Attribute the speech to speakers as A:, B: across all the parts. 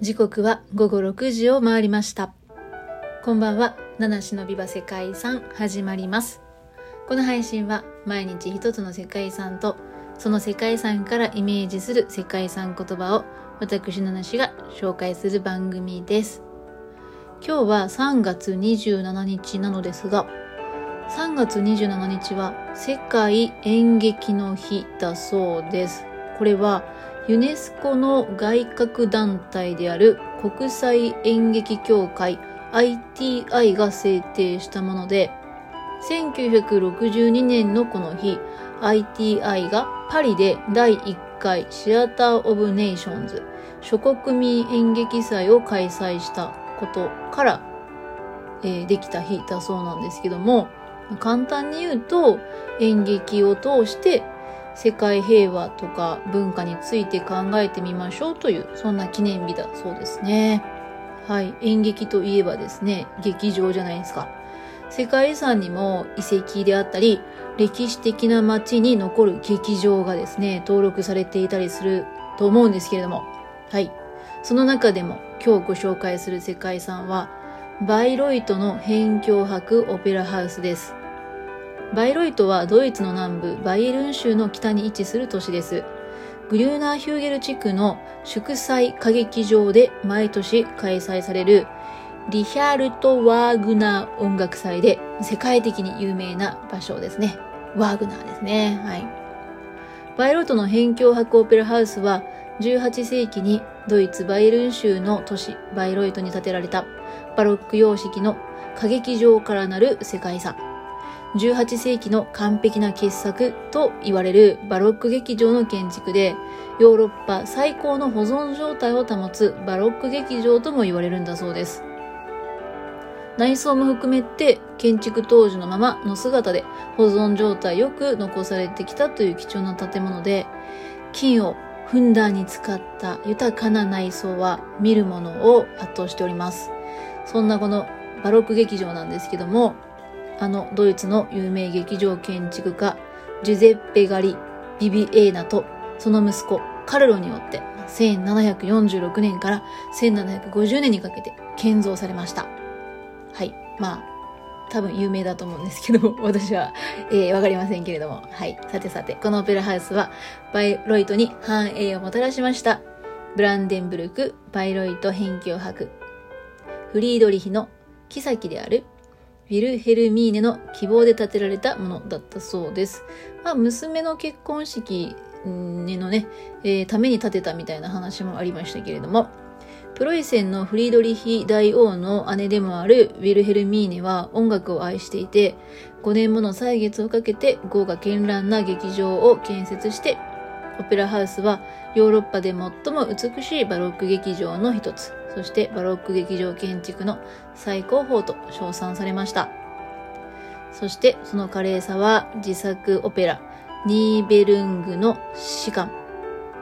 A: 時刻は午後6時を回りました。こんばんは、七種のビバ世界遺産始まります。この配信は毎日一つの世界遺産とその世界遺産からイメージする世界遺産言葉を私七種が紹介する番組です。今日は3月27日なのですが、3月27日は世界演劇の日だそうです。これはユネスコの外郭団体である国際演劇協会 ITI が制定したもので、1962年のこの日、ITI がパリで第1回シアター・オブ・ネーションズ諸国民演劇祭を開催したことから、えーできた日だそうなんですけども、簡単に言うと演劇を通して世界平和とか文化について考えてみましょうというそんな記念日だそうですね。はい。演劇といえばですね、劇場じゃないですか。世界遺産にも遺跡であったり、歴史的な街に残る劇場がですね、登録されていたりすると思うんですけれども。はい。その中でも今日ご紹介する世界遺産は、バイロイトの辺境博オペラハウスです。バイロイトはドイツの南部バイエルン州の北に位置する都市です。グリューナーヒューゲル地区の祝祭歌劇場で毎年開催されるリヒャルト・ワーグナー音楽祭で世界的に有名な場所ですね。ワーグナーですね。はい。バイロイトの辺境博オペラハウスは18世紀にドイツバイルン州の都市バイロイトに建てられたバロック様式の歌劇場からなる世界遺産。18世紀の完璧な傑作と言われるバロック劇場の建築で、ヨーロッパ最高の保存状態を保つバロック劇場とも言われるんだそうです。内装も含めて建築当時のままの姿で保存状態よく残されてきたという貴重な建物で、金をふんだんに使った豊かな内装は見るものを圧倒しております。そんなこのバロック劇場なんですけども、あのドイツの有名劇場建築家ジュゼッペ・ガリ・ビビエーナとその息子カルロによって1746年から1750年にかけて建造されました。はい。まあ、多分有名だと思うんですけど、私は、えーわかりませんけれども。はい。さてさて、このオペラハウスはバイロイトに繁栄をもたらしました。ブランデンブルク・バイロイト辺境博。フリードリヒの妃であるウィルヘルミーネの希望で建てられたものだったそうです。まあ、娘の結婚式のね、えーために建てたみたいな話もありましたけれども、プロイセンのフリードリヒ大王の姉でもあるウィルヘルミーネは音楽を愛していて、5年もの歳月をかけて豪華絢爛な劇場を建設して、オペラハウスはヨーロッパで最も美しいバロック劇場の一つ、そしてバロック劇場建築の最高峰と称賛されました。そしてその華麗さは自作オペラ、ニーベルングの士官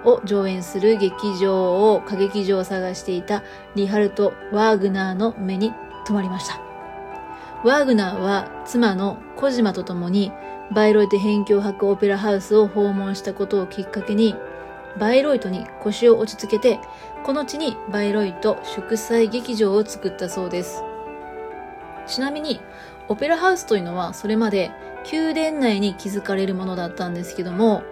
A: を上演する劇場を、歌劇場を探していたリハルト・ワーグナーの目に留まりました。ワーグナーは妻の小島と共にバイロイト辺境博オペラハウスを訪問したことをきっかけにバイロイトに腰を落ち着けてこの地にバイロイト祝祭劇場を作ったそうです。ちなみにオペラハウスというのはそれまで宮殿内に築かれるものだったんですけども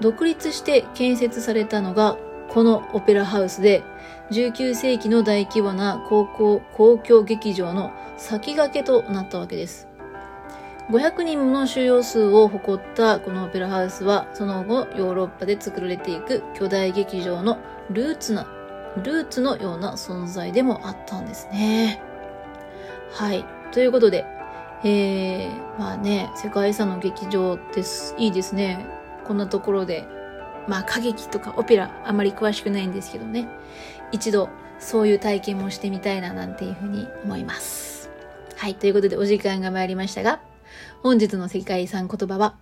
A: 独立して建設されたのがこのオペラハウスで19世紀の大規模な公共公共劇場の先駆けとなったわけです。500人もの収容数を誇ったこのオペラハウスはその後ヨーロッパで作られていく巨大劇場のルーツな、ルーツのような存在でもあったんですね。はい。ということで、えー、まあね、世界遺産の劇場です。いいですね。こんなところで、まあ歌劇とかオペラあまり詳しくないんですけどね。一度そういう体験もしてみたいななんていうふうに思います。はい。ということでお時間が参りましたが、本日の世界遺産言葉は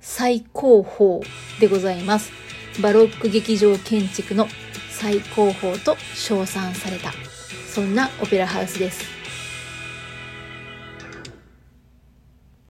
A: 最高峰でございます。バロック劇場建築の最高峰と称賛された、そんなオペラハウスです。